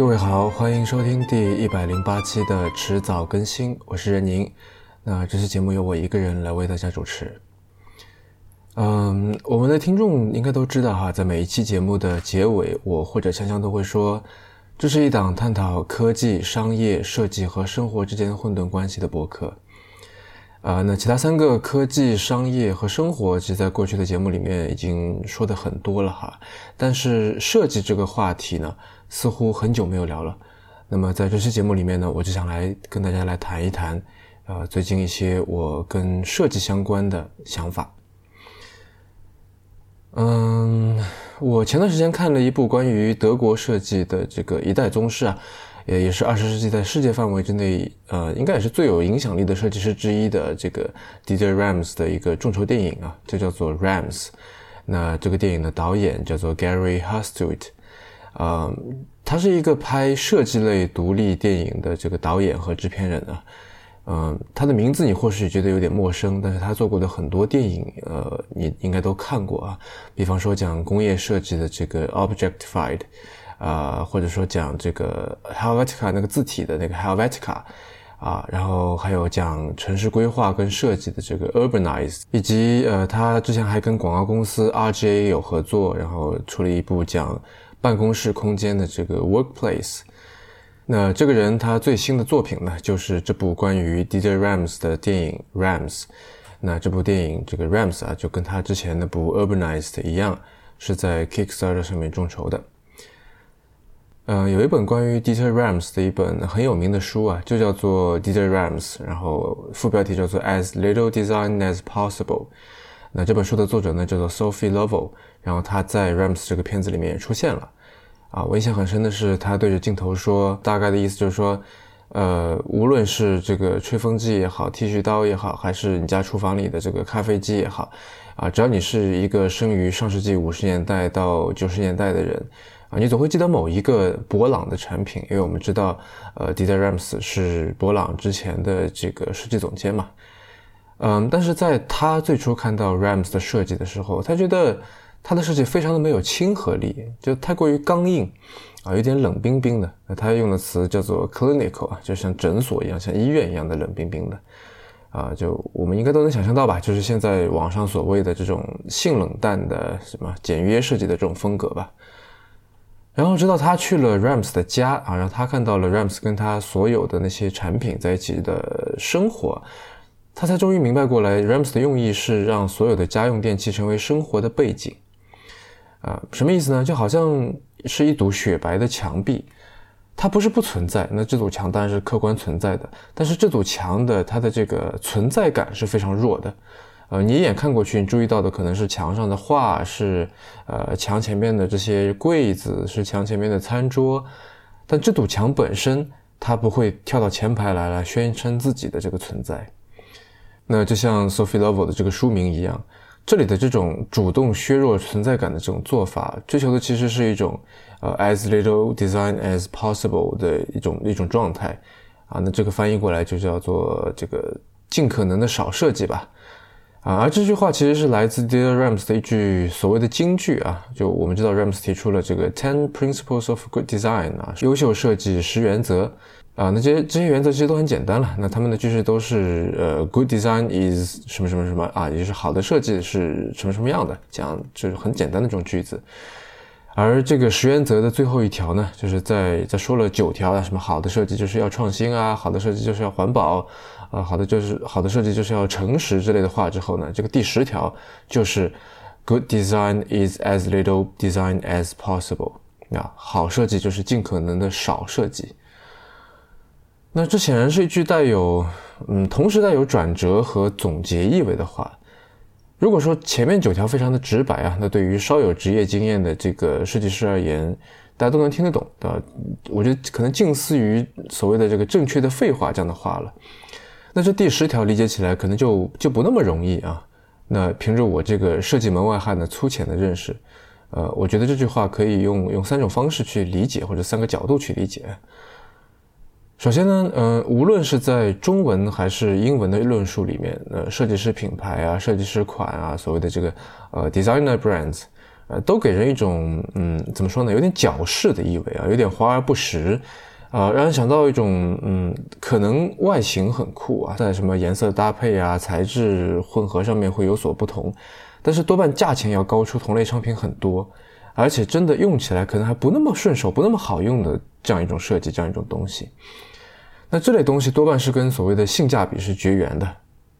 各位好，欢迎收听第一百零八期的迟早更新，我是任宁。那这期节目由我一个人来为大家主持。嗯，我们的听众应该都知道哈，在每一期节目的结尾，我或者香香都会说，这是一档探讨科技、商业、设计和生活之间混沌关系的博客。啊，那其他三个科技、商业和生活，其实在过去的节目里面已经说的很多了哈。但是设计这个话题呢，似乎很久没有聊了。那么在这期节目里面呢，我就想来跟大家来谈一谈，呃，最近一些我跟设计相关的想法。嗯，我前段时间看了一部关于德国设计的这个一代宗师啊。也也是二十世纪在世界范围之内，呃，应该也是最有影响力的设计师之一的这个 DJ Rams 的一个众筹电影啊，就叫做 Rams。那这个电影的导演叫做 Gary Hustwit，啊，他是一个拍设计类独立电影的这个导演和制片人啊，嗯，他的名字你或许觉得有点陌生，但是他做过的很多电影，呃，你应该都看过啊，比方说讲工业设计的这个 Objectified。啊，或者说讲这个 Helvetica 那个字体的那个 Helvetica，啊，然后还有讲城市规划跟设计的这个 Urbanize，以及呃，他之前还跟广告公司 RGA 有合作，然后出了一部讲办公室空间的这个 Workplace。那这个人他最新的作品呢，就是这部关于 DJ Rams 的电影 Rams。那这部电影这个 Rams 啊，就跟他之前那部 Urbanized 一样，是在 Kickstarter 上面众筹的。呃，有一本关于 Dieter Rams 的一本很有名的书啊，就叫做 Dieter Rams，然后副标题叫做 As Little Design as Possible。那这本书的作者呢叫做 Sophie Lovell，然后他在 Rams 这个片子里面也出现了。啊，我印象很深的是他对着镜头说，大概的意思就是说，呃，无论是这个吹风机也好，剃须刀也好，还是你家厨房里的这个咖啡机也好，啊，只要你是一个生于上世纪五十年代到九十年代的人。啊，你总会记得某一个博朗的产品，因为我们知道，呃，Dieter Rams 是博朗之前的这个设计总监嘛。嗯，但是在他最初看到 Rams 的设计的时候，他觉得他的设计非常的没有亲和力，就太过于刚硬，啊，有点冷冰冰的。他用的词叫做 clinical 啊，就像诊所一样，像医院一样的冷冰冰的。啊，就我们应该都能想象到吧，就是现在网上所谓的这种性冷淡的什么简约设计的这种风格吧。然后直到他去了 Rams 的家啊，让他看到了 Rams 跟他所有的那些产品在一起的生活，他才终于明白过来，Rams 的用意是让所有的家用电器成为生活的背景。啊，什么意思呢？就好像是一堵雪白的墙壁，它不是不存在，那这堵墙当然是客观存在的，但是这堵墙的它的这个存在感是非常弱的。呃，你一眼看过去，你注意到的可能是墙上的画，是呃墙前面的这些柜子，是墙前面的餐桌，但这堵墙本身，它不会跳到前排来来宣称自己的这个存在。那就像 Sophie Lovell 的这个书名一样，这里的这种主动削弱存在感的这种做法，追求的其实是一种呃 as little design as possible 的一种一种状态啊。那这个翻译过来就叫做这个尽可能的少设计吧。啊，而这句话其实是来自 Dear Rams 的一句所谓的金句啊，就我们知道 Rams 提出了这个 Ten Principles of Good Design 啊，优秀设计十原则啊，那这些这些原则其实都很简单了，那他们的句式都是呃 Good Design is 什么什么什么啊，也就是好的设计是什么什么样的，讲就是很简单的这种句子。而这个十原则的最后一条呢，就是在在说了九条啊，什么好的设计就是要创新啊，好的设计就是要环保。啊，好的，就是好的设计就是要诚实之类的话之后呢，这个第十条就是，Good design is as little design as possible。啊，好设计就是尽可能的少设计。那这显然是一句带有，嗯，同时带有转折和总结意味的话。如果说前面九条非常的直白啊，那对于稍有职业经验的这个设计师而言，大家都能听得懂的。我觉得可能近似于所谓的这个正确的废话这样的话了。那这第十条理解起来可能就就不那么容易啊。那凭着我这个设计门外汉的粗浅的认识，呃，我觉得这句话可以用用三种方式去理解，或者三个角度去理解。首先呢，呃，无论是在中文还是英文的论述里面，呃，设计师品牌啊，设计师款啊，所谓的这个呃 designer brands，呃，都给人一种嗯，怎么说呢，有点矫饰的意味啊，有点华而不实，啊，让人想到一种嗯，可能外形很酷啊，在什么颜色搭配啊、材质混合上面会有所不同，但是多半价钱要高出同类商品很多，而且真的用起来可能还不那么顺手、不那么好用的这样一种设计、这样一种东西。那这类东西多半是跟所谓的性价比是绝缘的。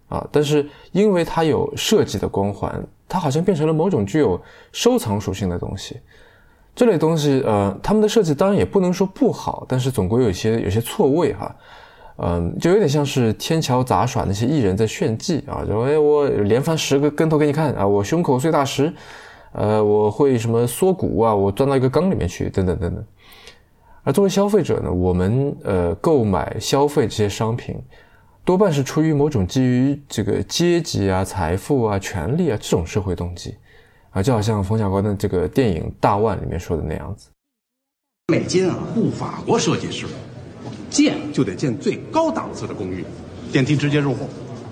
啊，但是因为它有设计的光环，它好像变成了某种具有收藏属性的东西。这类东西，呃，他们的设计当然也不能说不好，但是总归有些有些错位哈。嗯，就有点像是天桥杂耍那些艺人在炫技啊，就哎我连翻十个跟头给你看啊，我胸口碎大石，呃，我会什么缩骨啊，我钻到一个缸里面去，等等等等。而作为消费者呢，我们呃购买消费这些商品。多半是出于某种基于这个阶级啊、财富啊、权力啊这种社会动机，啊，就好像冯小刚的这个电影《大腕》里面说的那样子。美金啊，雇法国设计师，建就得建最高档次的公寓，电梯直接入户，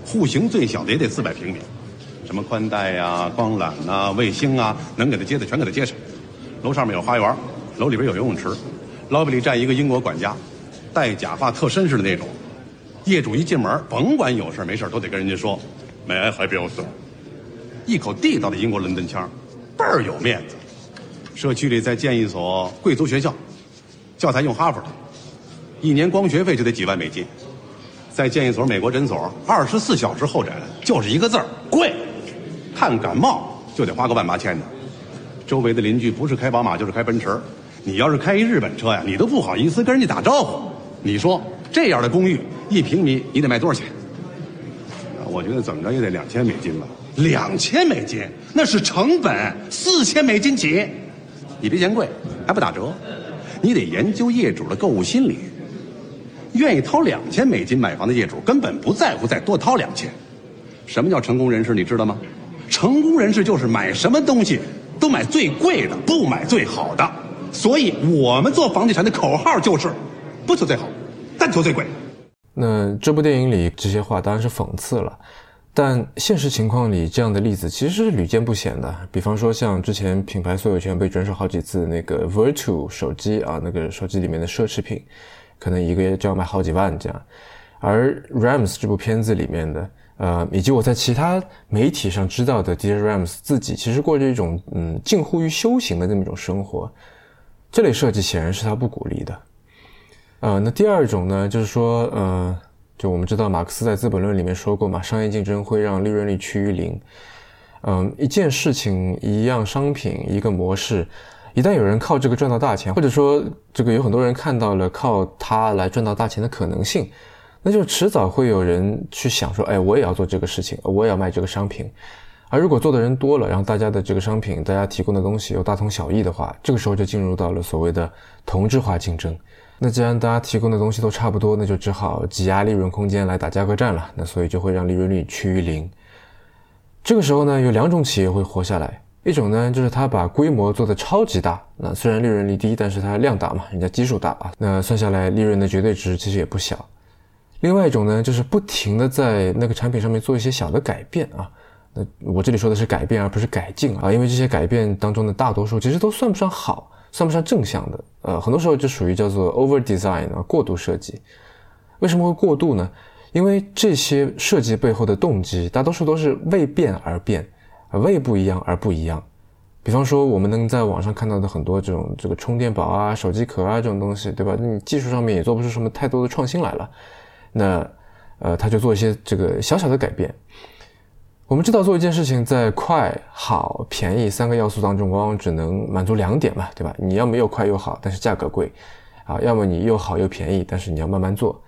户型最小的也得四百平米，什么宽带呀、光缆呐、卫星啊，能给他接的全给他接上。楼上面有花园，楼里边有游泳池，lobby 里站一个英国管家，戴假发特绅士的那种。业主一进门，甭管有事没事都得跟人家说，“May I help you, sir？” 一口地道的英国伦敦腔，倍儿有面子。社区里再建一所贵族学校，教材用哈佛的，一年光学费就得几万美金。再建一所美国诊所，二十四小时候诊，就是一个字儿贵。看感冒就得花个万八千的。周围的邻居不是开宝马就是开奔驰，你要是开一日本车呀，你都不好意思跟人家打招呼。你说这样的公寓？一平米你得卖多少钱？我觉得怎么着也得两千美金吧。两千美金那是成本，四千美金起。你别嫌贵，还不打折。你得研究业主的购物心理。愿意掏两千美金买房的业主根本不在乎再多掏两千。什么叫成功人士？你知道吗？成功人士就是买什么东西都买最贵的，不买最好的。所以我们做房地产的口号就是：不求最好，但求最贵。那这部电影里这些话当然是讽刺了，但现实情况里这样的例子其实是屡见不鲜的。比方说像之前品牌所有权被转手好几次那个 Virtu 手机啊，那个手机里面的奢侈品，可能一个月就要卖好几万这样。而 Rams 这部片子里面的，呃，以及我在其他媒体上知道的 Dear Rams 自己，其实过着一种嗯近乎于修行的那么一种生活。这类设计显然是他不鼓励的。呃，那第二种呢，就是说，呃，就我们知道马克思在《资本论》里面说过嘛，商业竞争会让利润率趋于零。嗯，一件事情、一样商品、一个模式，一旦有人靠这个赚到大钱，或者说这个有很多人看到了靠它来赚到大钱的可能性，那就迟早会有人去想说，哎，我也要做这个事情，我也要卖这个商品。而如果做的人多了，然后大家的这个商品，大家提供的东西又大同小异的话，这个时候就进入到了所谓的同质化竞争。那既然大家提供的东西都差不多，那就只好挤压利润空间来打价格战了。那所以就会让利润率趋于零。这个时候呢，有两种企业会活下来，一种呢就是它把规模做得超级大，那虽然利润率低，但是它量大嘛，人家基数大啊，那算下来利润的绝对值其实也不小。另外一种呢，就是不停的在那个产品上面做一些小的改变啊。我这里说的是改变，而不是改进啊，因为这些改变当中的大多数其实都算不上好。算不上正向的，呃，很多时候就属于叫做 over design 啊，过度设计。为什么会过度呢？因为这些设计背后的动机，大多数都是为变而变，为不一样而不一样。比方说，我们能在网上看到的很多这种这个充电宝啊、手机壳啊这种东西，对吧？你技术上面也做不出什么太多的创新来了，那，呃，他就做一些这个小小的改变。我们知道做一件事情，在快、好、便宜三个要素当中，往往只能满足两点嘛，对吧？你要么又快又好，但是价格贵，啊，要么你又好又便宜，但是你要慢慢做。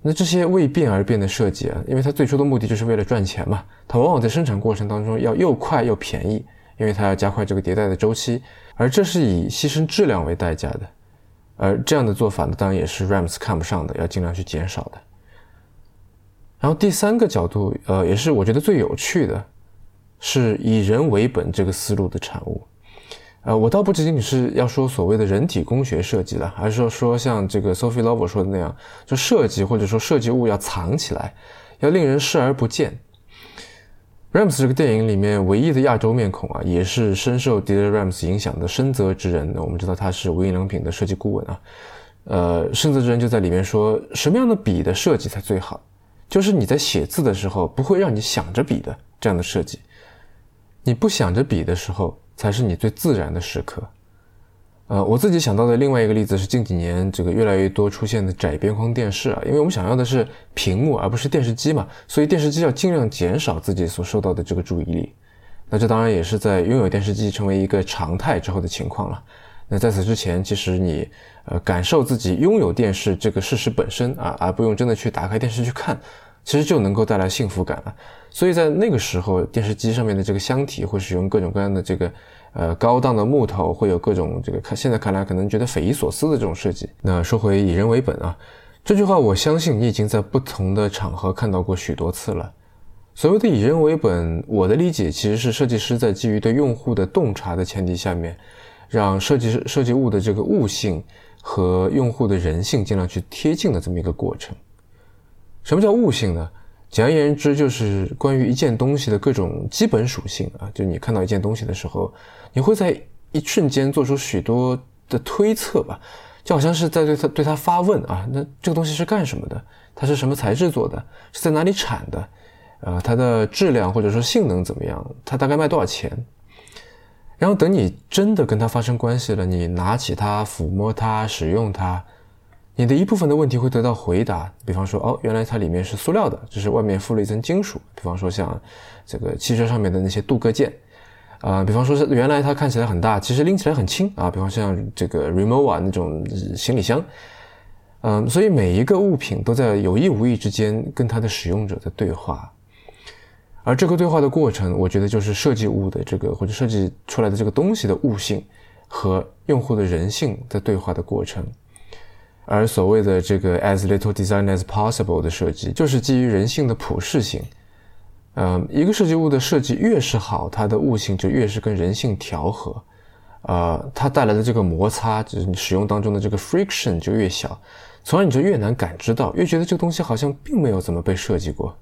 那这些为变而变的设计啊，因为它最初的目的就是为了赚钱嘛，它往往在生产过程当中要又快又便宜，因为它要加快这个迭代的周期，而这是以牺牲质量为代价的。而这样的做法呢，当然也是 Rams 看不上的，要尽量去减少的。然后第三个角度，呃，也是我觉得最有趣的，是以人为本这个思路的产物。呃，我倒不仅仅是要说所谓的人体工学设计了，而是说说像这个 Sophie Lover 说的那样，就设计或者说设计物要藏起来，要令人视而不见。Rams 这个电影里面唯一的亚洲面孔啊，也是深受 d i d e Rams 影响的深泽之人。我们知道他是无印良品的设计顾问啊。呃，深泽之人就在里面说，什么样的笔的设计才最好？就是你在写字的时候不会让你想着笔的这样的设计。你不想着笔的时候，才是你最自然的时刻。呃，我自己想到的另外一个例子是近几年这个越来越多出现的窄边框电视啊，因为我们想要的是屏幕而不是电视机嘛，所以电视机要尽量减少自己所受到的这个注意力。那这当然也是在拥有电视机成为一个常态之后的情况了。那在此之前，其实你呃感受自己拥有电视这个事实本身啊，而不用真的去打开电视去看，其实就能够带来幸福感了。所以在那个时候，电视机上面的这个箱体会使用各种各样的这个。呃，高档的木头会有各种这个看，现在看来可能觉得匪夷所思的这种设计。那说回以人为本啊，这句话我相信你已经在不同的场合看到过许多次了。所谓的以人为本，我的理解其实是设计师在基于对用户的洞察的前提下面，让设计师设计物的这个物性和用户的人性尽量去贴近的这么一个过程。什么叫物性呢？简而言之，就是关于一件东西的各种基本属性啊。就你看到一件东西的时候，你会在一瞬间做出许多的推测吧，就好像是在对他对他发问啊。那这个东西是干什么的？它是什么材质做的？是在哪里产的？呃，它的质量或者说性能怎么样？它大概卖多少钱？然后等你真的跟它发生关系了，你拿起它、抚摸它、使用它。你的一部分的问题会得到回答，比方说，哦，原来它里面是塑料的，只是外面附了一层金属。比方说，像这个汽车上面的那些镀铬件，啊，比方说是原来它看起来很大，其实拎起来很轻啊。比方像这个 Remova 那种行李箱，嗯，所以每一个物品都在有意无意之间跟它的使用者在对话，而这个对话的过程，我觉得就是设计物的这个或者设计出来的这个东西的物性和用户的人性在对话的过程。而所谓的这个 as little design as possible 的设计，就是基于人性的普适性。嗯，一个设计物的设计越是好，它的物性就越是跟人性调和，呃，它带来的这个摩擦，就是你使用当中的这个 friction 就越小，从而你就越难感知到，越觉得这个东西好像并没有怎么被设计过。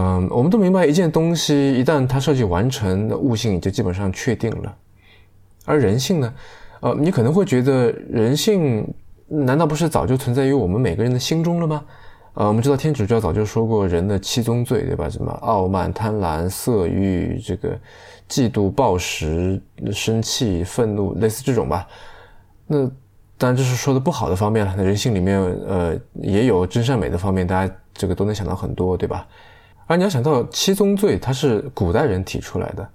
嗯，我们都明白，一件东西一旦它设计完成，那悟性就基本上确定了，而人性呢？呃，你可能会觉得人性难道不是早就存在于我们每个人的心中了吗？呃，我们知道天主教早就说过人的七宗罪，对吧？什么傲慢、贪婪、色欲、这个嫉妒、暴食、生气、愤怒，类似这种吧。那当然这是说的不好的方面了。那人性里面，呃，也有真善美的方面，大家这个都能想到很多，对吧？而你要想到七宗罪，它是古代人提出来的。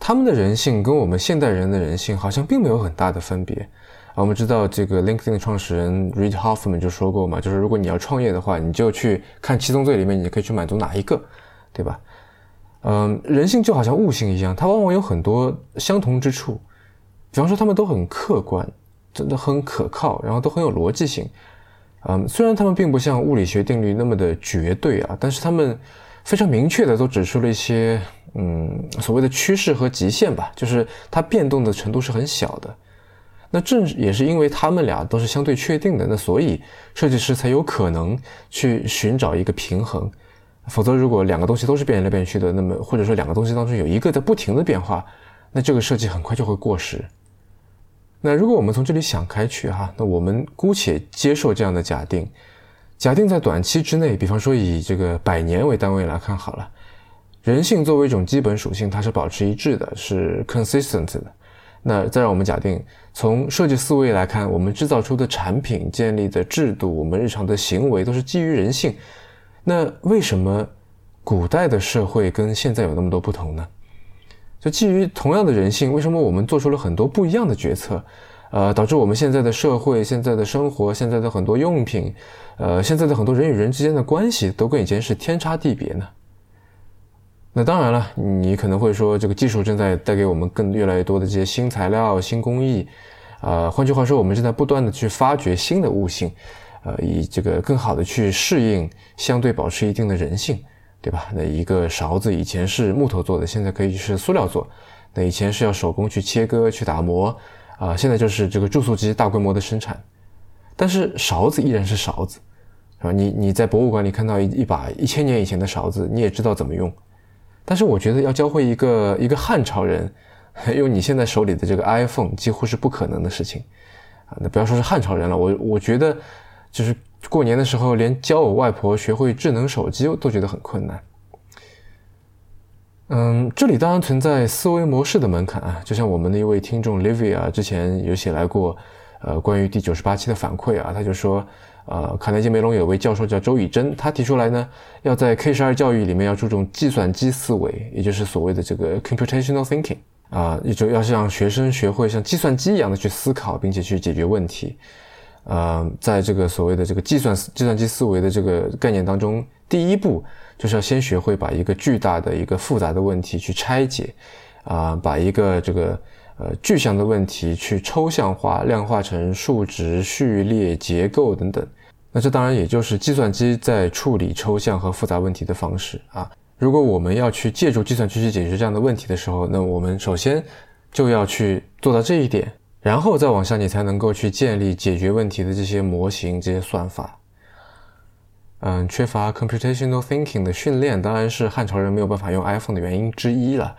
他们的人性跟我们现代人的人性好像并没有很大的分别啊。我们知道这个 LinkedIn 的创始人 Reid Hoffman 就说过嘛，就是如果你要创业的话，你就去看七宗罪里面，你可以去满足哪一个，对吧？嗯，人性就好像物性一样，它往往有很多相同之处。比方说，他们都很客观，真的很可靠，然后都很有逻辑性。嗯，虽然他们并不像物理学定律那么的绝对啊，但是他们非常明确的都指出了一些。嗯，所谓的趋势和极限吧，就是它变动的程度是很小的。那正也是因为他们俩都是相对确定的，那所以设计师才有可能去寻找一个平衡。否则，如果两个东西都是变来变去的，那么或者说两个东西当中有一个在不停的变化，那这个设计很快就会过时。那如果我们从这里想开去哈，那我们姑且接受这样的假定，假定在短期之内，比方说以这个百年为单位来看好了。人性作为一种基本属性，它是保持一致的，是 consistent 的。那再让我们假定，从设计思维来看，我们制造出的产品、建立的制度、我们日常的行为都是基于人性。那为什么古代的社会跟现在有那么多不同呢？就基于同样的人性，为什么我们做出了很多不一样的决策？呃，导致我们现在的社会、现在的生活、现在的很多用品，呃，现在的很多人与人之间的关系，都跟以前是天差地别呢？那当然了，你可能会说，这个技术正在带给我们更越来越多的这些新材料、新工艺，啊，换句话说，我们正在不断的去发掘新的物性，呃，以这个更好的去适应相对保持一定的人性，对吧？那一个勺子以前是木头做的，现在可以是塑料做，那以前是要手工去切割、去打磨，啊，现在就是这个注塑机大规模的生产，但是勺子依然是勺子，是吧？你你在博物馆里看到一一把一千年以前的勺子，你也知道怎么用。但是我觉得要教会一个一个汉朝人 用你现在手里的这个 iPhone 几乎是不可能的事情啊！那不要说是汉朝人了，我我觉得就是过年的时候，连教我外婆学会智能手机都觉得很困难。嗯，这里当然存在思维模式的门槛啊，就像我们的一位听众 Livia 之前有写来过，呃，关于第九十八期的反馈啊，他就说。呃，卡内基梅隆有位教授叫周以真，他提出来呢，要在 K 十二教育里面要注重计算机思维，也就是所谓的这个 computational thinking 啊，也就要让学生学会像计算机一样的去思考，并且去解决问题。呃，在这个所谓的这个计算计算机思维的这个概念当中，第一步就是要先学会把一个巨大的一个复杂的问题去拆解，啊，把一个这个。呃，具象的问题去抽象化、量化成数值、序列、结构等等。那这当然也就是计算机在处理抽象和复杂问题的方式啊。如果我们要去借助计算机去解决这样的问题的时候，那我们首先就要去做到这一点，然后再往下，你才能够去建立解决问题的这些模型、这些算法。嗯，缺乏 computational thinking 的训练，当然是汉朝人没有办法用 iPhone 的原因之一了。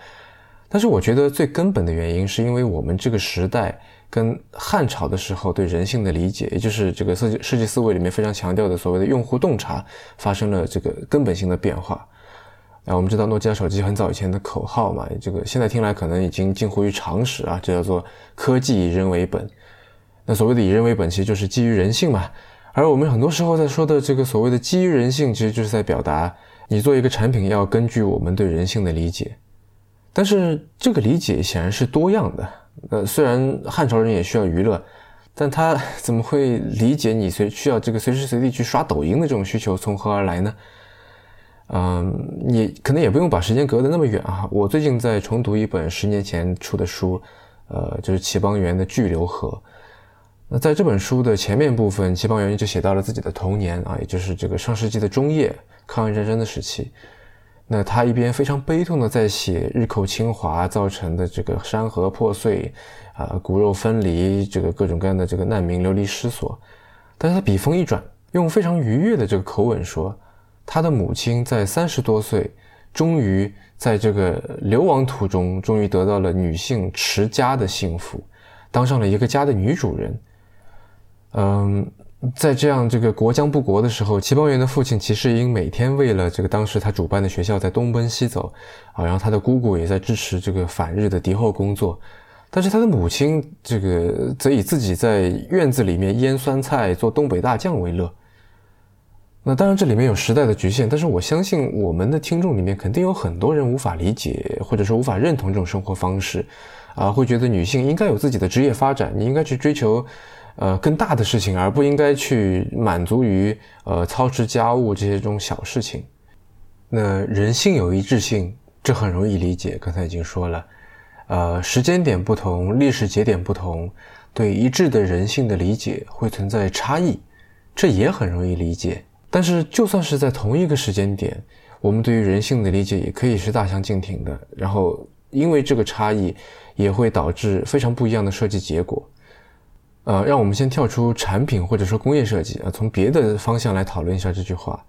但是我觉得最根本的原因，是因为我们这个时代跟汉朝的时候对人性的理解，也就是这个设计设计思维里面非常强调的所谓的用户洞察，发生了这个根本性的变化。啊，我们知道诺基亚手机很早以前的口号嘛，这个现在听来可能已经近乎于常识啊，这叫做科技以人为本。那所谓的以人为本，其实就是基于人性嘛。而我们很多时候在说的这个所谓的基于人性，其实就是在表达你做一个产品要根据我们对人性的理解。但是这个理解显然是多样的。呃，虽然汉朝人也需要娱乐，但他 怎么会理解你随需要这个随时随地去刷抖音的这种需求从何而来呢？嗯，你可能也不用把时间隔得那么远啊。我最近在重读一本十年前出的书，呃，就是齐邦媛的《巨流河》。那在这本书的前面部分，齐邦媛就写到了自己的童年啊，也就是这个上世纪的中叶，抗日战争的时期。那他一边非常悲痛的在写日寇侵华造成的这个山河破碎，啊骨肉分离，这个各种各样的这个难民流离失所，但是他笔锋一转，用非常愉悦的这个口吻说，他的母亲在三十多岁，终于在这个流亡途中，终于得到了女性持家的幸福，当上了一个家的女主人，嗯。在这样这个国将不国的时候，齐邦媛的父亲齐世英每天为了这个当时他主办的学校在东奔西走，啊，然后他的姑姑也在支持这个反日的敌后工作，但是他的母亲这个则以自己在院子里面腌酸菜做东北大酱为乐。那当然这里面有时代的局限，但是我相信我们的听众里面肯定有很多人无法理解或者说无法认同这种生活方式，啊，会觉得女性应该有自己的职业发展，你应该去追求。呃，更大的事情，而不应该去满足于呃操持家务这些这种小事情。那人性有一致性，这很容易理解。刚才已经说了，呃，时间点不同，历史节点不同，对一致的人性的理解会存在差异，这也很容易理解。但是，就算是在同一个时间点，我们对于人性的理解也可以是大相径庭的。然后，因为这个差异，也会导致非常不一样的设计结果。呃，让我们先跳出产品或者说工业设计啊，从别的方向来讨论一下这句话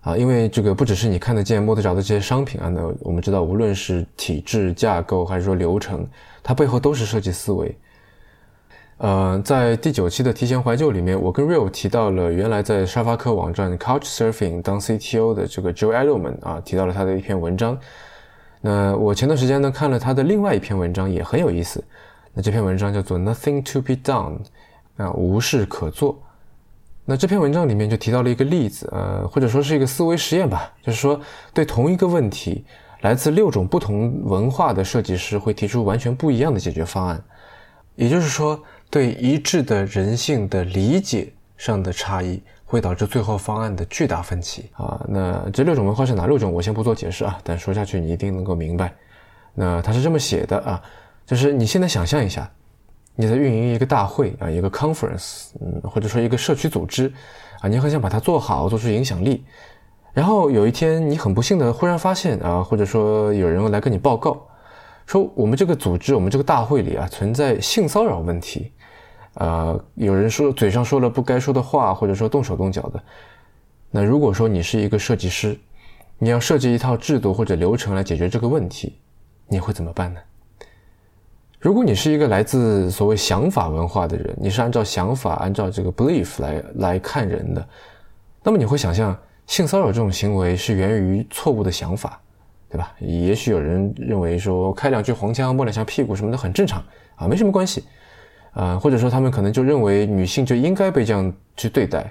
啊，因为这个不只是你看得见摸得着的这些商品啊，那我们知道，无论是体制架构还是说流程，它背后都是设计思维。呃，在第九期的提前怀旧里面，我跟 Real 提到了原来在沙发客网站 Couch Surfing 当 CTO 的这个 Joe Edelman 啊，提到了他的一篇文章。那我前段时间呢看了他的另外一篇文章，也很有意思。那这篇文章叫做 Nothing to be done，啊，无事可做。那这篇文章里面就提到了一个例子，呃，或者说是一个思维实验吧，就是说对同一个问题，来自六种不同文化的设计师会提出完全不一样的解决方案。也就是说，对一致的人性的理解上的差异，会导致最后方案的巨大分歧啊。那这六种文化是哪六种？我先不做解释啊，但说下去你一定能够明白。那他是这么写的啊。就是你现在想象一下，你在运营一个大会啊，一个 conference，嗯，或者说一个社区组织，啊，你很想把它做好，做出影响力。然后有一天你很不幸的忽然发现啊，或者说有人来跟你报告，说我们这个组织，我们这个大会里啊存在性骚扰问题，啊，有人说嘴上说了不该说的话，或者说动手动脚的。那如果说你是一个设计师，你要设计一套制度或者流程来解决这个问题，你会怎么办呢？如果你是一个来自所谓想法文化的人，你是按照想法、按照这个 belief 来来看人的，那么你会想象性骚扰这种行为是源于错误的想法，对吧？也许有人认为说开两句黄腔、摸两下屁股什么的很正常啊，没什么关系，啊，或者说他们可能就认为女性就应该被这样去对待。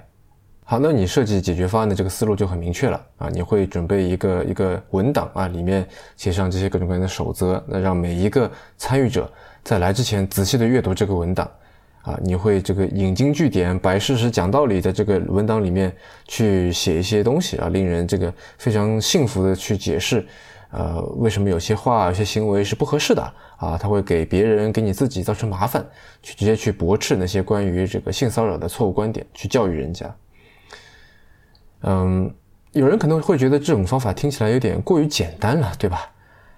好，那你设计解决方案的这个思路就很明确了啊！你会准备一个一个文档啊，里面写上这些各种各样的守则，那让每一个参与者在来之前仔细的阅读这个文档啊。你会这个引经据典、摆事实、讲道理，在这个文档里面去写一些东西啊，令人这个非常幸福的去解释，呃，为什么有些话、有些行为是不合适的啊？他会给别人、给你自己造成麻烦，去直接去驳斥那些关于这个性骚扰的错误观点，去教育人家。嗯，有人可能会觉得这种方法听起来有点过于简单了，对吧？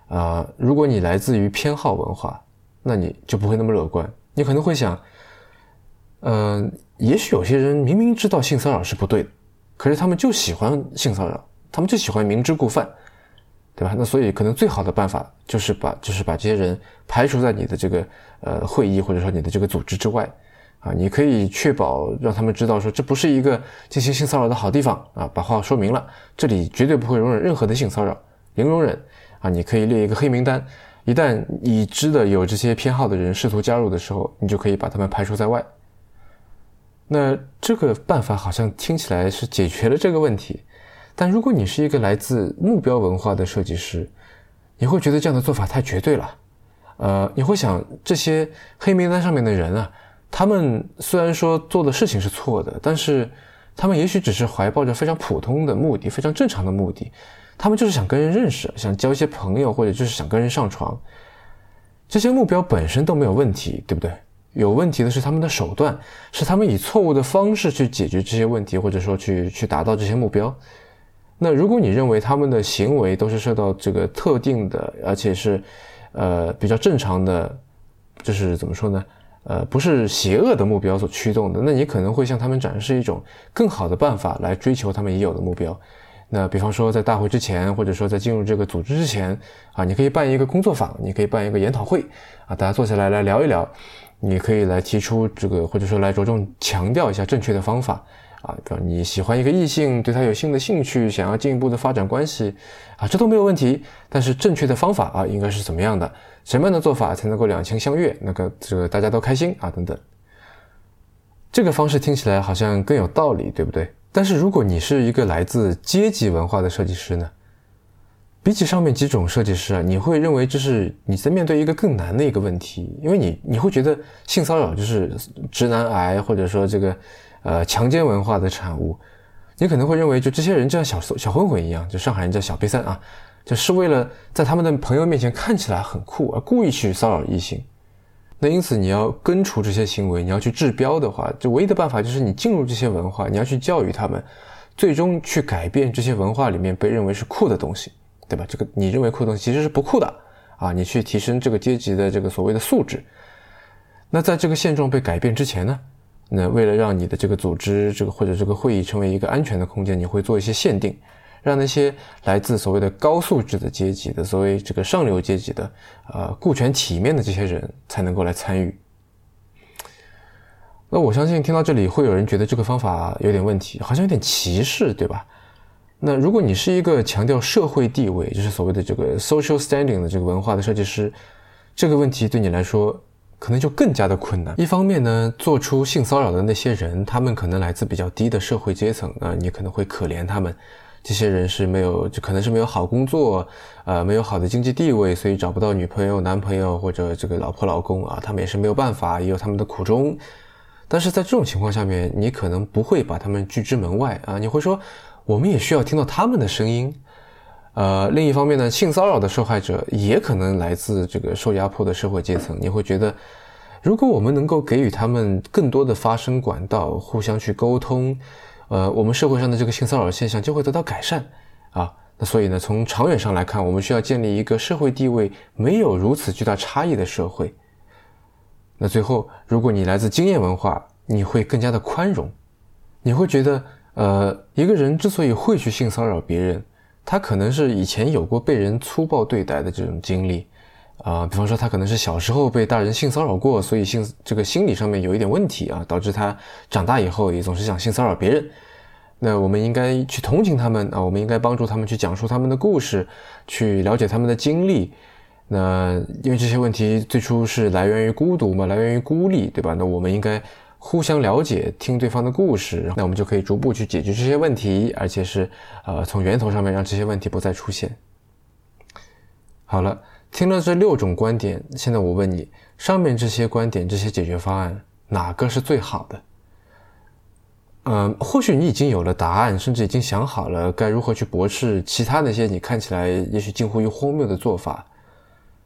啊，如果你来自于偏好文化，那你就不会那么乐观。你可能会想，嗯，也许有些人明明知道性骚扰是不对的，可是他们就喜欢性骚扰，他们就喜欢明知故犯，对吧？那所以可能最好的办法就是把就是把这些人排除在你的这个呃会议或者说你的这个组织之外。啊，你可以确保让他们知道说这不是一个进行性骚扰的好地方啊，把话说明了，这里绝对不会容忍任何的性骚扰，零容忍啊！你可以列一个黑名单，一旦已知的有这些偏好的人试图加入的时候，你就可以把他们排除在外。那这个办法好像听起来是解决了这个问题，但如果你是一个来自目标文化的设计师，你会觉得这样的做法太绝对了，呃，你会想这些黑名单上面的人啊。他们虽然说做的事情是错的，但是他们也许只是怀抱着非常普通的目的，非常正常的目的。他们就是想跟人认识，想交一些朋友，或者就是想跟人上床。这些目标本身都没有问题，对不对？有问题的是他们的手段，是他们以错误的方式去解决这些问题，或者说去去达到这些目标。那如果你认为他们的行为都是受到这个特定的，而且是呃比较正常的，就是怎么说呢？呃，不是邪恶的目标所驱动的，那你可能会向他们展示一种更好的办法来追求他们已有的目标。那比方说，在大会之前，或者说在进入这个组织之前，啊，你可以办一个工作坊，你可以办一个研讨会，啊，大家坐下来来聊一聊，你可以来提出这个，或者说来着重强调一下正确的方法。啊，比如你喜欢一个异性，对他有性的兴趣，想要进一步的发展关系，啊，这都没有问题。但是正确的方法啊，应该是怎么样的？什么样的做法才能够两情相悦？那个这个大家都开心啊，等等。这个方式听起来好像更有道理，对不对？但是如果你是一个来自阶级文化的设计师呢？比起上面几种设计师啊，你会认为这是你在面对一个更难的一个问题，因为你你会觉得性骚扰就是直男癌，或者说这个。呃，强奸文化的产物，你可能会认为，就这些人就像小小混混一样，就上海人叫小瘪三啊，就是为了在他们的朋友面前看起来很酷而故意去骚扰异性。那因此，你要根除这些行为，你要去治标的话，就唯一的办法就是你进入这些文化，你要去教育他们，最终去改变这些文化里面被认为是酷的东西，对吧？这个你认为酷的东西其实是不酷的啊，你去提升这个阶级的这个所谓的素质。那在这个现状被改变之前呢？那为了让你的这个组织，这个或者这个会议成为一个安全的空间，你会做一些限定，让那些来自所谓的高素质的阶级的，所谓这个上流阶级的，呃，顾全体面的这些人才能够来参与。那我相信听到这里会有人觉得这个方法有点问题，好像有点歧视，对吧？那如果你是一个强调社会地位，就是所谓的这个 social standing 的这个文化的设计师，这个问题对你来说。可能就更加的困难。一方面呢，做出性骚扰的那些人，他们可能来自比较低的社会阶层啊，你可能会可怜他们。这些人是没有，就可能是没有好工作，呃，没有好的经济地位，所以找不到女朋友、男朋友或者这个老婆、老公啊，他们也是没有办法，也有他们的苦衷。但是在这种情况下面，你可能不会把他们拒之门外啊，你会说，我们也需要听到他们的声音。呃，另一方面呢，性骚扰的受害者也可能来自这个受压迫的社会阶层。你会觉得，如果我们能够给予他们更多的发声管道，互相去沟通，呃，我们社会上的这个性骚扰现象就会得到改善啊。那所以呢，从长远上来看，我们需要建立一个社会地位没有如此巨大差异的社会。那最后，如果你来自经验文化，你会更加的宽容，你会觉得，呃，一个人之所以会去性骚扰别人。他可能是以前有过被人粗暴对待的这种经历，啊，比方说他可能是小时候被大人性骚扰过，所以性这个心理上面有一点问题啊，导致他长大以后也总是想性骚扰别人。那我们应该去同情他们啊，我们应该帮助他们去讲述他们的故事，去了解他们的经历。那因为这些问题最初是来源于孤独嘛，来源于孤立，对吧？那我们应该互相了解，听对方的故事，那我们就可以逐步去解决这些问题，而且是呃从源头上面让这些问题不再出现。好了，听了这六种观点，现在我问你，上面这些观点、这些解决方案，哪个是最好的？嗯，或许你已经有了答案，甚至已经想好了该如何去驳斥其他那些你看起来也许近乎于荒谬的做法。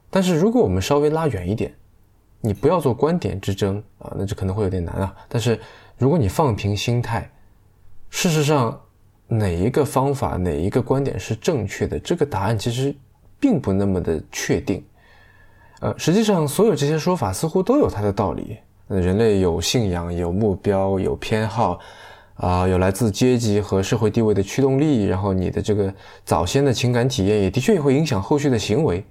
但是如果我们稍微拉远一点，你不要做观点之争啊，那这可能会有点难啊。但是如果你放平心态，事实上哪一个方法、哪一个观点是正确的，这个答案其实并不那么的确定。呃，实际上所有这些说法似乎都有它的道理。人类有信仰、有目标、有偏好。啊，有来自阶级和社会地位的驱动力，然后你的这个早先的情感体验也的确也会影响后续的行为，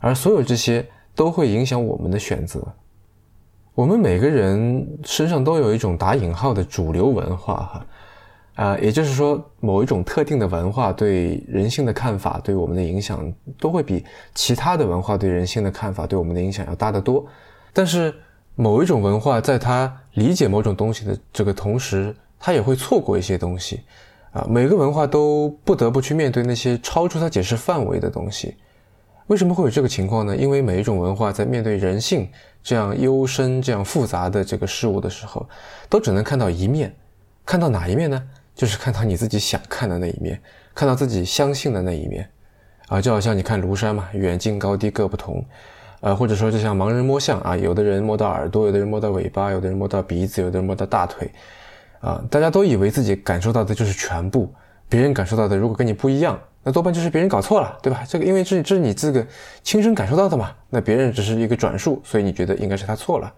而所有这些都会影响我们的选择。我们每个人身上都有一种打引号的主流文化，哈，啊，也就是说，某一种特定的文化对人性的看法对我们的影响都会比其他的文化对人性的看法对我们的影响要大得多。但是，某一种文化在他理解某种东西的这个同时，他也会错过一些东西，啊，每个文化都不得不去面对那些超出他解释范围的东西。为什么会有这个情况呢？因为每一种文化在面对人性这样幽深、这样复杂的这个事物的时候，都只能看到一面。看到哪一面呢？就是看到你自己想看的那一面，看到自己相信的那一面。啊，就好像你看庐山嘛，远近高低各不同。呃，或者说就像盲人摸象啊，有的人摸到耳朵，有的人摸到尾巴，有的人摸到鼻子，有的人摸到大腿。啊，大家都以为自己感受到的就是全部，别人感受到的如果跟你不一样，那多半就是别人搞错了，对吧？这个因为这这是你自个亲身感受到的嘛，那别人只是一个转述，所以你觉得应该是他错了。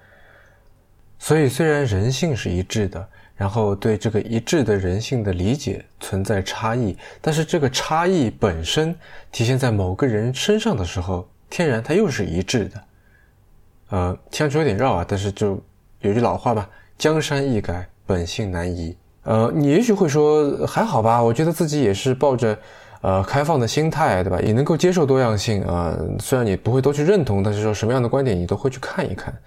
所以虽然人性是一致的，然后对这个一致的人性的理解存在差异，但是这个差异本身体现在某个人身上的时候，天然它又是一致的。呃，听上去有点绕啊，但是就有句老话吧：江山易改。本性难移，呃，你也许会说还好吧，我觉得自己也是抱着，呃，开放的心态，对吧？也能够接受多样性啊。虽然你不会都去认同，但是说什么样的观点你都会去看一看，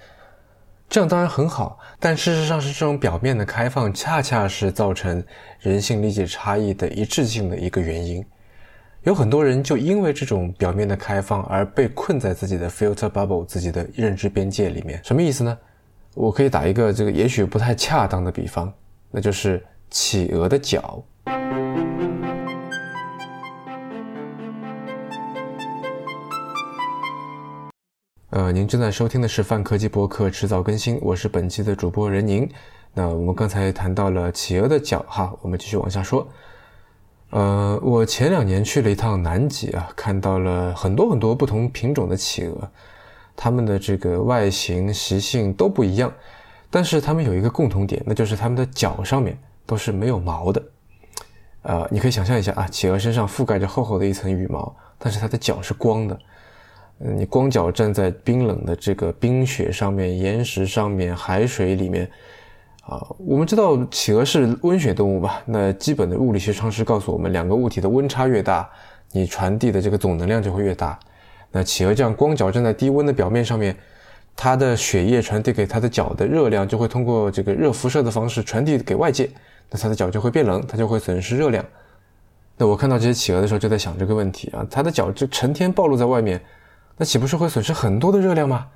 这样当然很好。但事实上是这种表面的开放，恰恰是造成人性理解差异的一致性的一个原因。有很多人就因为这种表面的开放而被困在自己的 filter bubble，自己的认知边界里面。什么意思呢？我可以打一个这个也许不太恰当的比方，那就是企鹅的脚。呃，您正在收听的是泛科技博客，迟早更新，我是本期的主播任宁。那我们刚才谈到了企鹅的脚，哈，我们继续往下说。呃，我前两年去了一趟南极啊，看到了很多很多不同品种的企鹅。它们的这个外形习性都不一样，但是它们有一个共同点，那就是它们的脚上面都是没有毛的。呃，你可以想象一下啊，企鹅身上覆盖着厚厚的一层羽毛，但是它的脚是光的。嗯，你光脚站在冰冷的这个冰雪上面、岩石上面、海水里面，啊，我们知道企鹅是温血动物吧？那基本的物理学常识告诉我们，两个物体的温差越大，你传递的这个总能量就会越大。那企鹅这样光脚站在低温的表面上面，它的血液传递给它的脚的热量就会通过这个热辐射的方式传递给外界，那它的脚就会变冷，它就会损失热量。那我看到这些企鹅的时候就在想这个问题啊，它的脚就成天暴露在外面，那岂不是会损失很多的热量吗？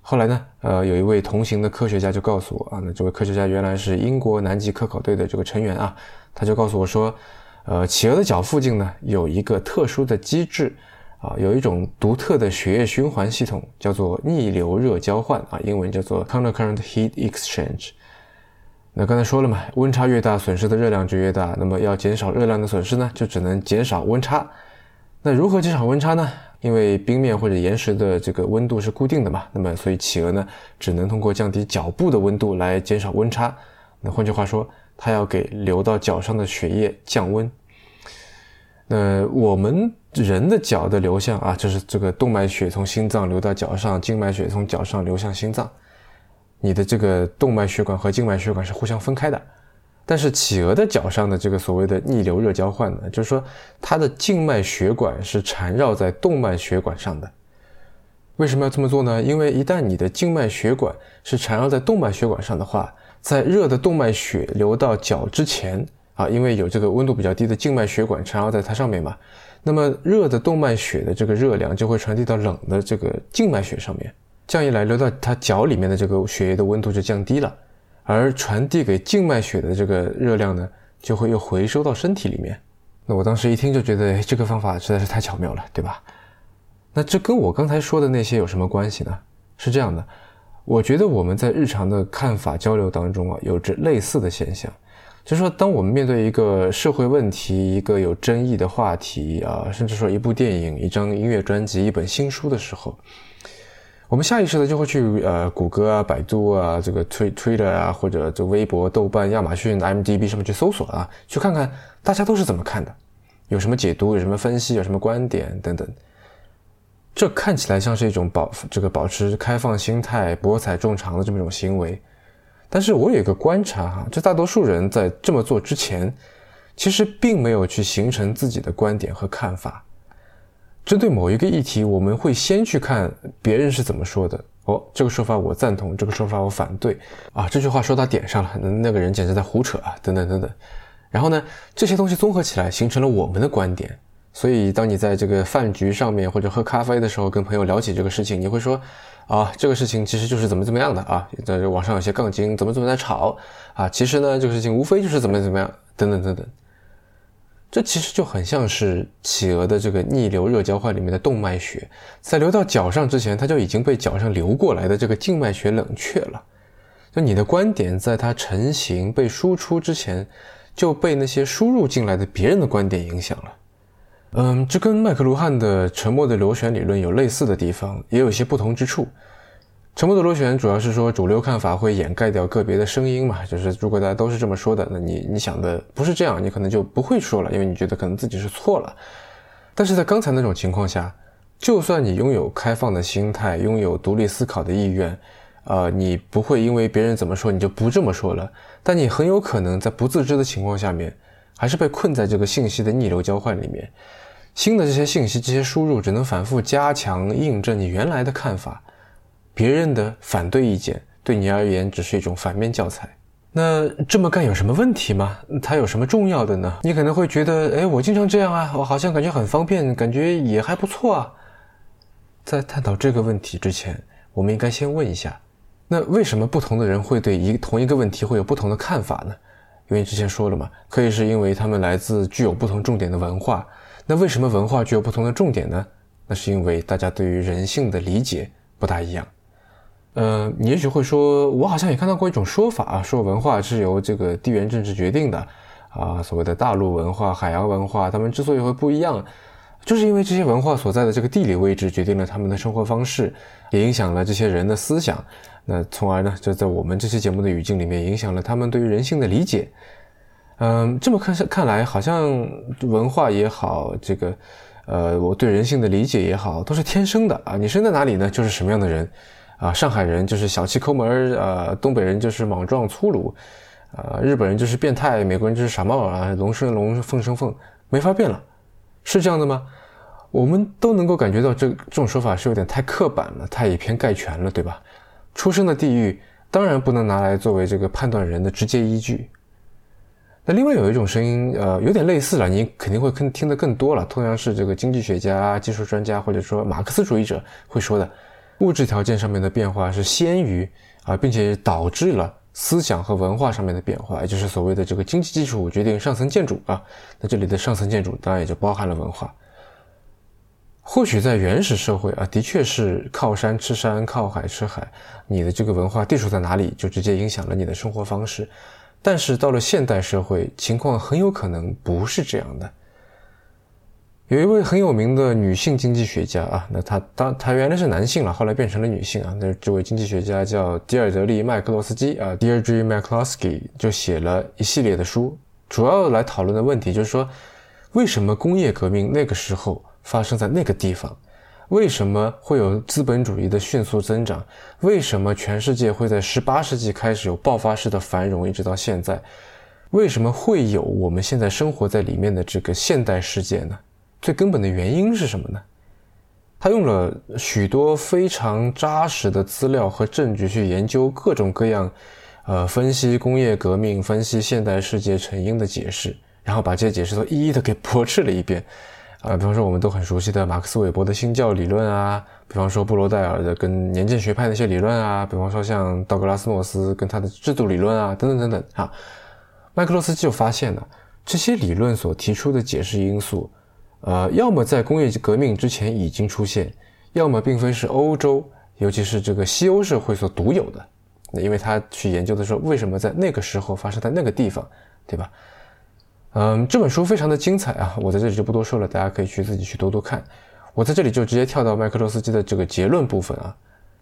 后来呢，呃，有一位同行的科学家就告诉我啊，那这位科学家原来是英国南极科考队的这个成员啊，他就告诉我说，呃，企鹅的脚附近呢有一个特殊的机制。啊，有一种独特的血液循环系统，叫做逆流热交换啊，英文叫做 countercurrent heat exchange。那刚才说了嘛，温差越大，损失的热量就越大。那么要减少热量的损失呢，就只能减少温差。那如何减少温差呢？因为冰面或者岩石的这个温度是固定的嘛，那么所以企鹅呢，只能通过降低脚部的温度来减少温差。那换句话说，它要给流到脚上的血液降温。那我们人的脚的流向啊，就是这个动脉血从心脏流到脚上，静脉血从脚上流向心脏。你的这个动脉血管和静脉血管是互相分开的。但是企鹅的脚上的这个所谓的逆流热交换呢，就是说它的静脉血管是缠绕在动脉血管上的。为什么要这么做呢？因为一旦你的静脉血管是缠绕在动脉血管上的话，在热的动脉血流到脚之前啊，因为有这个温度比较低的静脉血管缠绕在它上面嘛，那么热的动脉血的这个热量就会传递到冷的这个静脉血上面，这样一来，流到它脚里面的这个血液的温度就降低了，而传递给静脉血的这个热量呢，就会又回收到身体里面。那我当时一听就觉得，哎，这个方法实在是太巧妙了，对吧？那这跟我刚才说的那些有什么关系呢？是这样的，我觉得我们在日常的看法交流当中啊，有着类似的现象，就是说，当我们面对一个社会问题、一个有争议的话题啊，甚至说一部电影、一张音乐专辑、一本新书的时候，我们下意识的就会去呃，谷歌啊、百度啊、这个推 Twitter 啊，或者这微博、豆瓣、亚马逊、m d b 上面去搜索啊，去看看大家都是怎么看的，有什么解读、有什么分析、有什么观点等等。这看起来像是一种保这个保持开放心态、博采众长的这么一种行为，但是我有一个观察哈，这大多数人在这么做之前，其实并没有去形成自己的观点和看法。针对某一个议题，我们会先去看别人是怎么说的。哦，这个说法我赞同，这个说法我反对啊，这句话说到点上了，那个人简直在胡扯啊，等等等等。然后呢，这些东西综合起来，形成了我们的观点。所以，当你在这个饭局上面或者喝咖啡的时候，跟朋友聊起这个事情，你会说：“啊，这个事情其实就是怎么怎么样的啊，在网上有些杠精怎么怎么在吵啊，其实呢，这个事情无非就是怎么怎么样，等等等等。”这其实就很像是企鹅的这个逆流热交换里面的动脉血，在流到脚上之前，它就已经被脚上流过来的这个静脉血冷却了。就你的观点，在它成型被输出之前，就被那些输入进来的别人的观点影响了。嗯，这跟麦克卢汉的沉默的螺旋理论有类似的地方，也有一些不同之处。沉默的螺旋主要是说主流看法会掩盖掉个别的声音嘛，就是如果大家都是这么说的，那你你想的不是这样，你可能就不会说了，因为你觉得可能自己是错了。但是在刚才那种情况下，就算你拥有开放的心态，拥有独立思考的意愿，呃，你不会因为别人怎么说你就不这么说了，但你很有可能在不自知的情况下面，还是被困在这个信息的逆流交换里面。新的这些信息、这些输入，只能反复加强、印证你原来的看法。别人的反对意见对你而言只是一种反面教材。那这么干有什么问题吗？它有什么重要的呢？你可能会觉得，哎，我经常这样啊，我好像感觉很方便，感觉也还不错啊。在探讨这个问题之前，我们应该先问一下：那为什么不同的人会对一同一个问题会有不同的看法呢？因为之前说了嘛，可以是因为他们来自具有不同重点的文化。那为什么文化具有不同的重点呢？那是因为大家对于人性的理解不大一样。呃，你也许会说，我好像也看到过一种说法啊，说文化是由这个地缘政治决定的啊，所谓的大陆文化、海洋文化，他们之所以会不一样，就是因为这些文化所在的这个地理位置决定了他们的生活方式，也影响了这些人的思想，那从而呢，就在我们这期节目的语境里面，影响了他们对于人性的理解。嗯，这么看看来，好像文化也好，这个，呃，我对人性的理解也好，都是天生的啊。你生在哪里呢，就是什么样的人，啊，上海人就是小气抠门啊，东北人就是莽撞粗鲁，啊，日本人就是变态，美国人就是傻帽啊，龙生龙，凤生凤，没法变了，是这样的吗？我们都能够感觉到这这种说法是有点太刻板了，太以偏概全了，对吧？出生的地域当然不能拿来作为这个判断人的直接依据。那另外有一种声音，呃，有点类似了，你肯定会听听得更多了。同样是这个经济学家、技术专家，或者说马克思主义者会说的，物质条件上面的变化是先于啊，并且导致了思想和文化上面的变化，也就是所谓的这个经济基础决定上层建筑啊。那这里的上层建筑当然也就包含了文化。或许在原始社会啊，的确是靠山吃山，靠海吃海，你的这个文化地处在哪里，就直接影响了你的生活方式。但是到了现代社会，情况很有可能不是这样的。有一位很有名的女性经济学家啊，那她当她原来是男性了，后来变成了女性啊。那这位经济学家叫迪尔德利·麦克洛斯基啊，Deirdre McCloskey 就写了一系列的书，主要来讨论的问题就是说，为什么工业革命那个时候发生在那个地方？为什么会有资本主义的迅速增长？为什么全世界会在十八世纪开始有爆发式的繁荣，一直到现在？为什么会有我们现在生活在里面的这个现代世界呢？最根本的原因是什么呢？他用了许多非常扎实的资料和证据去研究各种各样，呃，分析工业革命、分析现代世界成因的解释，然后把这些解释都一一的给驳斥了一遍。啊，比方说我们都很熟悉的马克思韦伯的新教理论啊，比方说布罗代尔的跟年鉴学派那些理论啊，比方说像道格拉斯诺斯跟他的制度理论啊，等等等等啊，麦克罗斯就发现了这些理论所提出的解释因素，呃，要么在工业革命之前已经出现，要么并非是欧洲，尤其是这个西欧社会所独有的。那因为他去研究的时候，为什么在那个时候发生在那个地方，对吧？嗯，这本书非常的精彩啊，我在这里就不多说了，大家可以去自己去读读看。我在这里就直接跳到麦克罗斯基的这个结论部分啊，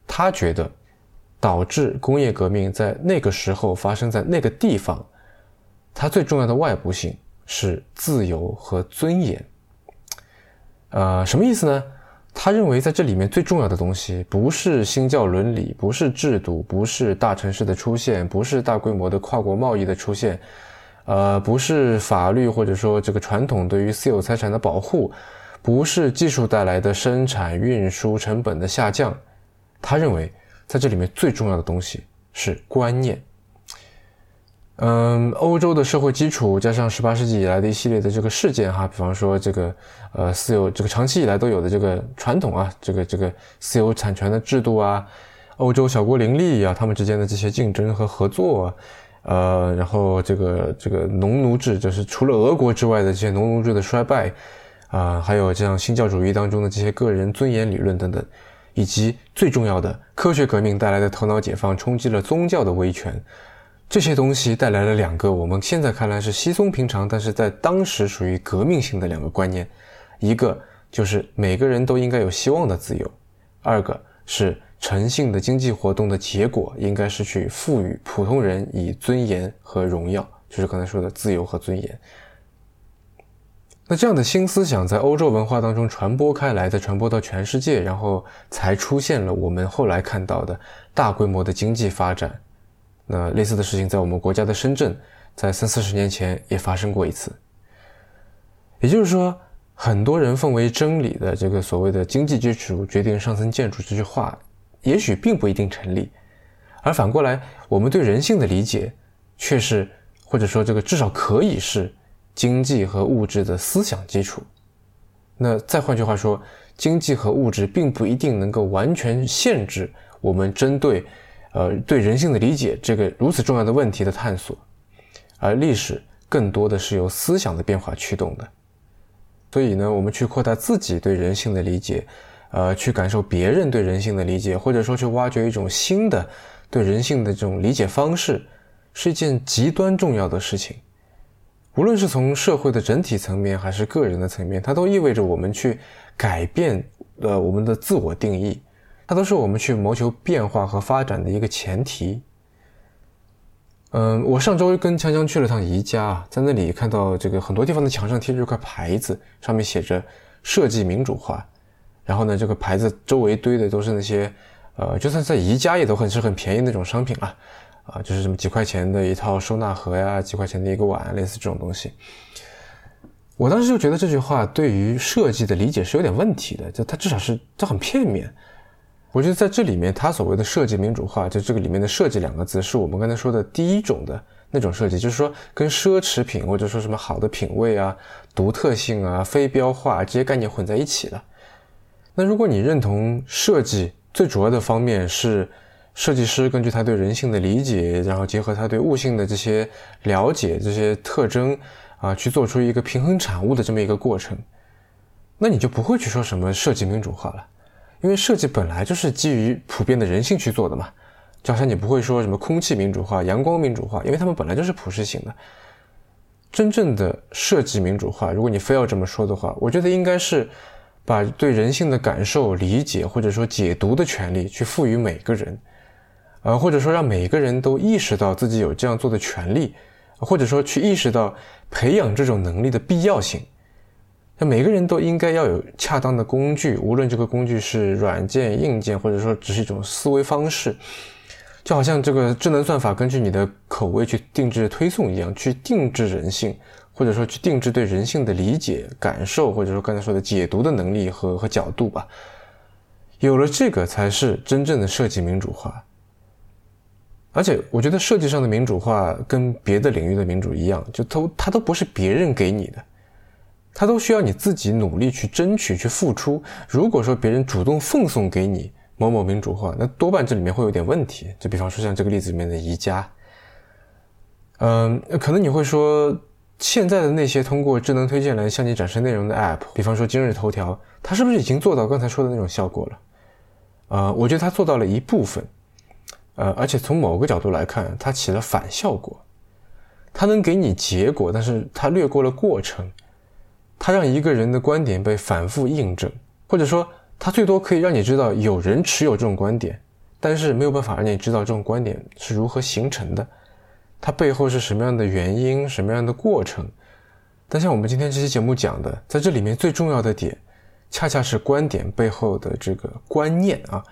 他觉得导致工业革命在那个时候发生在那个地方，它最重要的外部性是自由和尊严。呃，什么意思呢？他认为在这里面最重要的东西不是新教伦理，不是制度，不是大城市的出现，不是大规模的跨国贸易的出现。呃，不是法律或者说这个传统对于私有财产的保护，不是技术带来的生产运输成本的下降，他认为在这里面最重要的东西是观念。嗯，欧洲的社会基础加上十八世纪以来的一系列的这个事件哈，比方说这个呃私有这个长期以来都有的这个传统啊，这个这个私有产权的制度啊，欧洲小国林立啊，他们之间的这些竞争和合作。啊呃，然后这个这个农奴制，就是除了俄国之外的这些农奴制的衰败，啊，还有这样新教主义当中的这些个人尊严理论等等，以及最重要的科学革命带来的头脑解放，冲击了宗教的威权，这些东西带来了两个我们现在看来是稀松平常，但是在当时属于革命性的两个观念，一个就是每个人都应该有希望的自由，二个是。诚信的经济活动的结果，应该是去赋予普通人以尊严和荣耀，就是刚才说的自由和尊严。那这样的新思想在欧洲文化当中传播开来，再传播到全世界，然后才出现了我们后来看到的大规模的经济发展。那类似的事情在我们国家的深圳，在三四十年前也发生过一次。也就是说，很多人奉为真理的这个所谓的经济基础决定上层建筑这句话。也许并不一定成立，而反过来，我们对人性的理解却是，或者说这个至少可以是经济和物质的思想基础。那再换句话说，经济和物质并不一定能够完全限制我们针对，呃，对人性的理解这个如此重要的问题的探索，而历史更多的是由思想的变化驱动的。所以呢，我们去扩大自己对人性的理解。呃，去感受别人对人性的理解，或者说去挖掘一种新的对人性的这种理解方式，是一件极端重要的事情。无论是从社会的整体层面，还是个人的层面，它都意味着我们去改变呃我们的自我定义，它都是我们去谋求变化和发展的一个前提。嗯，我上周跟强强去了趟宜家，在那里看到这个很多地方的墙上贴着一块牌子，上面写着“设计民主化”。然后呢，这个牌子周围堆的都是那些，呃，就算在宜家也都很是很便宜那种商品啊，啊，就是什么几块钱的一套收纳盒呀，几块钱的一个碗，类似这种东西。我当时就觉得这句话对于设计的理解是有点问题的，就它至少是它很片面。我觉得在这里面，他所谓的设计民主化，就这个里面的“设计”两个字，是我们刚才说的第一种的那种设计，就是说跟奢侈品或者说什么好的品味啊、独特性啊、非标化这些概念混在一起了。那如果你认同设计最主要的方面是设计师根据他对人性的理解，然后结合他对物性的这些了解、这些特征啊，去做出一个平衡产物的这么一个过程，那你就不会去说什么设计民主化了，因为设计本来就是基于普遍的人性去做的嘛。就好像你不会说什么空气民主化、阳光民主化，因为他们本来就是普适性的。真正的设计民主化，如果你非要这么说的话，我觉得应该是。把对人性的感受、理解或者说解读的权利去赋予每个人，呃，或者说让每个人都意识到自己有这样做的权利，或者说去意识到培养这种能力的必要性，那每个人都应该要有恰当的工具，无论这个工具是软件、硬件，或者说只是一种思维方式，就好像这个智能算法根据你的口味去定制推送一样，去定制人性，或者说去定制对人性的理解、感受，或者说刚才说的解读的能力和和角度吧。有了这个，才是真正的设计民主化。而且，我觉得设计上的民主化跟别的领域的民主一样，就都它都不是别人给你的。它都需要你自己努力去争取、去付出。如果说别人主动奉送给你某某民主化，那多半这里面会有点问题。就比方说像这个例子里面的宜家，嗯，可能你会说，现在的那些通过智能推荐来向你展示内容的 App，比方说今日头条，它是不是已经做到刚才说的那种效果了？呃，我觉得它做到了一部分，呃，而且从某个角度来看，它起了反效果。它能给你结果，但是它略过了过程。它让一个人的观点被反复印证，或者说，它最多可以让你知道有人持有这种观点，但是没有办法让你知道这种观点是如何形成的，它背后是什么样的原因、什么样的过程。但像我们今天这期节目讲的，在这里面最重要的点，恰恰是观点背后的这个观念啊。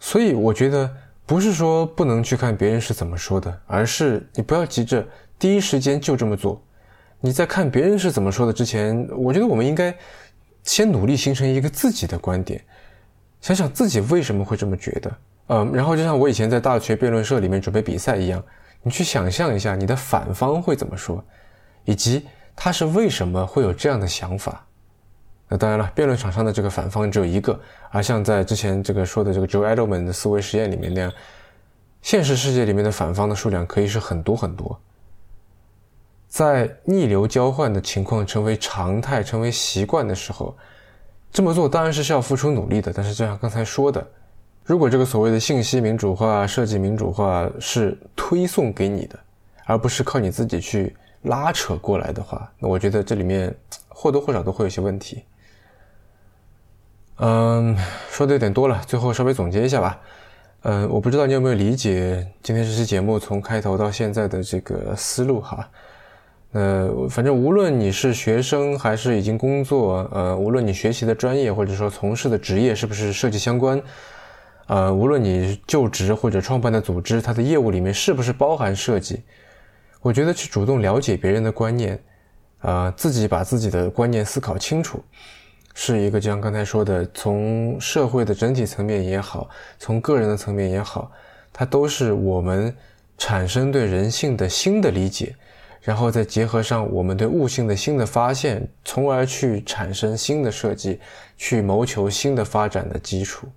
所以我觉得，不是说不能去看别人是怎么说的，而是你不要急着第一时间就这么做。你在看别人是怎么说的之前，我觉得我们应该先努力形成一个自己的观点，想想自己为什么会这么觉得。嗯，然后就像我以前在大学辩论社里面准备比赛一样，你去想象一下你的反方会怎么说，以及他是为什么会有这样的想法。那当然了，辩论场上的这个反方只有一个，而像在之前这个说的这个 Joe Edelman 的思维实验里面那样，现实世界里面的反方的数量可以是很多很多。在逆流交换的情况成为常态、成为习惯的时候，这么做当然是需要付出努力的。但是，就像刚才说的，如果这个所谓的信息民主化、设计民主化是推送给你的，而不是靠你自己去拉扯过来的话，那我觉得这里面或多或少都会有些问题。嗯，说的有点多了，最后稍微总结一下吧。嗯，我不知道你有没有理解今天这期节目从开头到现在的这个思路哈。呃，反正无论你是学生还是已经工作，呃，无论你学习的专业或者说从事的职业是不是设计相关，呃，无论你就职或者创办的组织，它的业务里面是不是包含设计，我觉得去主动了解别人的观念，啊，自己把自己的观念思考清楚，是一个就像刚才说的，从社会的整体层面也好，从个人的层面也好，它都是我们产生对人性的新的理解。然后再结合上我们对物性的新的发现，从而去产生新的设计，去谋求新的发展的基础。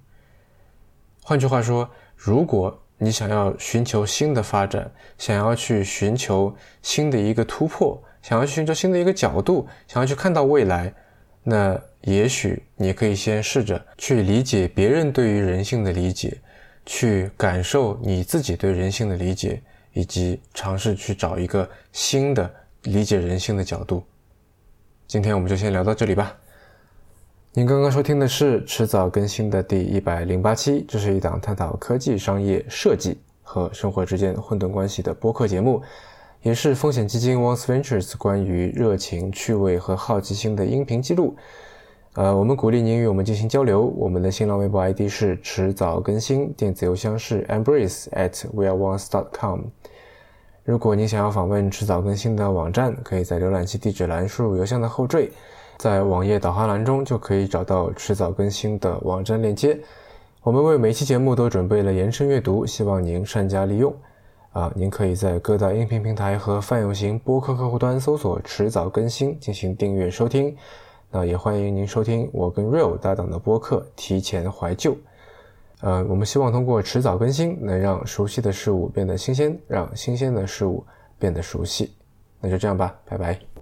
换句话说，如果你想要寻求新的发展，想要去寻求新的一个突破，想要寻求新的一个角度，想要去看到未来，那也许你可以先试着去理解别人对于人性的理解，去感受你自己对人性的理解。以及尝试去找一个新的理解人性的角度。今天我们就先聊到这里吧。您刚刚收听的是迟早更新的第一百零八期，这是一档探讨科技、商业、设计和生活之间混沌关系的播客节目，也是风险基金 One Ventures 关于热情、趣味和好奇心的音频记录。呃，我们鼓励您与我们进行交流。我们的新浪微博 ID 是迟早更新，电子邮箱是 embrace at weareones.com。如果您想要访问迟早更新的网站，可以在浏览器地址栏输入邮箱的后缀，在网页导航栏中就可以找到迟早更新的网站链接。我们为每期节目都准备了延伸阅读，希望您善加利用。啊，您可以在各大音频平台和泛用型播客客户端搜索“迟早更新”进行订阅收听。那也欢迎您收听我跟 Real 搭档的播客《提前怀旧》。呃，我们希望通过迟早更新，能让熟悉的事物变得新鲜，让新鲜的事物变得熟悉。那就这样吧，拜拜。